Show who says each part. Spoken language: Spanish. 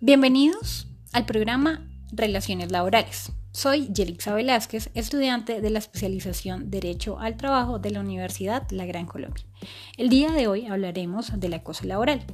Speaker 1: Bienvenidos al programa Relaciones Laborales. Soy Yelixa Velázquez, estudiante de la especialización Derecho al Trabajo de la Universidad La Gran Colombia. El día de hoy hablaremos del acoso laboral.